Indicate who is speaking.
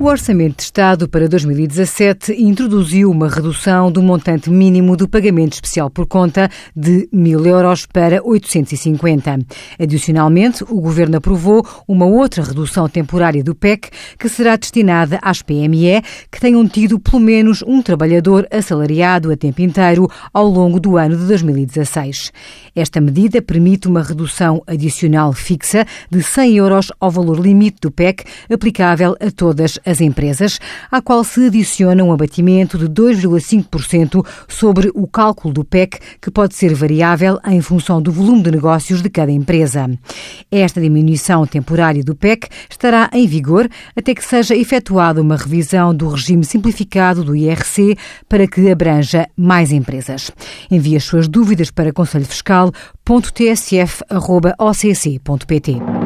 Speaker 1: O Orçamento de Estado para 2017 introduziu uma redução do montante mínimo do pagamento especial por conta de 1.000 euros para 850. Adicionalmente, o Governo aprovou uma outra redução temporária do PEC que será destinada às PME que tenham tido pelo menos um trabalhador assalariado a tempo inteiro ao longo do ano de 2016. Esta medida permite uma redução adicional fixa de 100 euros ao valor limite do PEC aplicável a todas as as empresas, à qual se adiciona um abatimento de 2,5% sobre o cálculo do PEC, que pode ser variável em função do volume de negócios de cada empresa. Esta diminuição temporária do PEC estará em vigor até que seja efetuada uma revisão do regime simplificado do IRC para que abranja mais empresas. Envie as suas dúvidas para conselhofiscal.tsf.occ.pt.